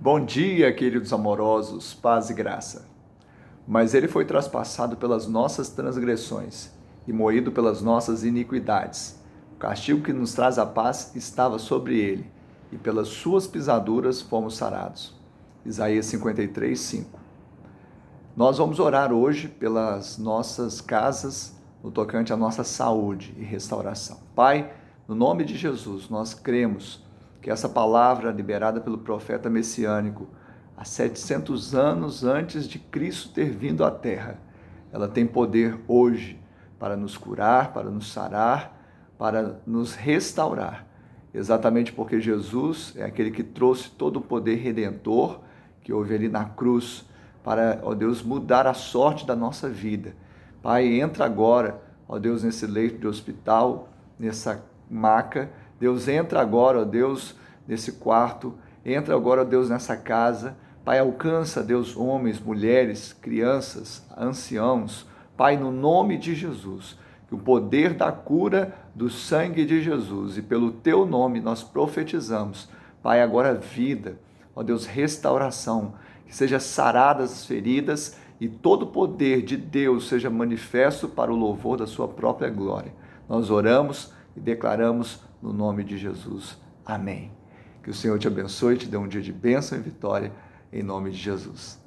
Bom dia, queridos amorosos, paz e graça. Mas ele foi traspassado pelas nossas transgressões e moído pelas nossas iniquidades. O castigo que nos traz a paz estava sobre ele, e pelas suas pisaduras fomos sarados. Isaías 53, 5. Nós vamos orar hoje pelas nossas casas, no tocante à nossa saúde e restauração. Pai, no nome de Jesus, nós cremos que essa palavra liberada pelo profeta messiânico há 700 anos antes de Cristo ter vindo à Terra, ela tem poder hoje para nos curar, para nos sarar, para nos restaurar. Exatamente porque Jesus é aquele que trouxe todo o poder redentor que houve ali na cruz para, ó Deus, mudar a sorte da nossa vida. Pai, entra agora, ó Deus, nesse leito de hospital, nessa maca Deus, entra agora, ó Deus, nesse quarto, entra agora, ó Deus, nessa casa. Pai, alcança, Deus, homens, mulheres, crianças, anciãos. Pai, no nome de Jesus, que o poder da cura do sangue de Jesus e pelo teu nome nós profetizamos. Pai, agora vida, ó Deus, restauração, que seja saradas as feridas e todo o poder de Deus seja manifesto para o louvor da sua própria glória. Nós oramos e declaramos no nome de Jesus. Amém. Que o Senhor te abençoe e te dê um dia de bênção e vitória, em nome de Jesus.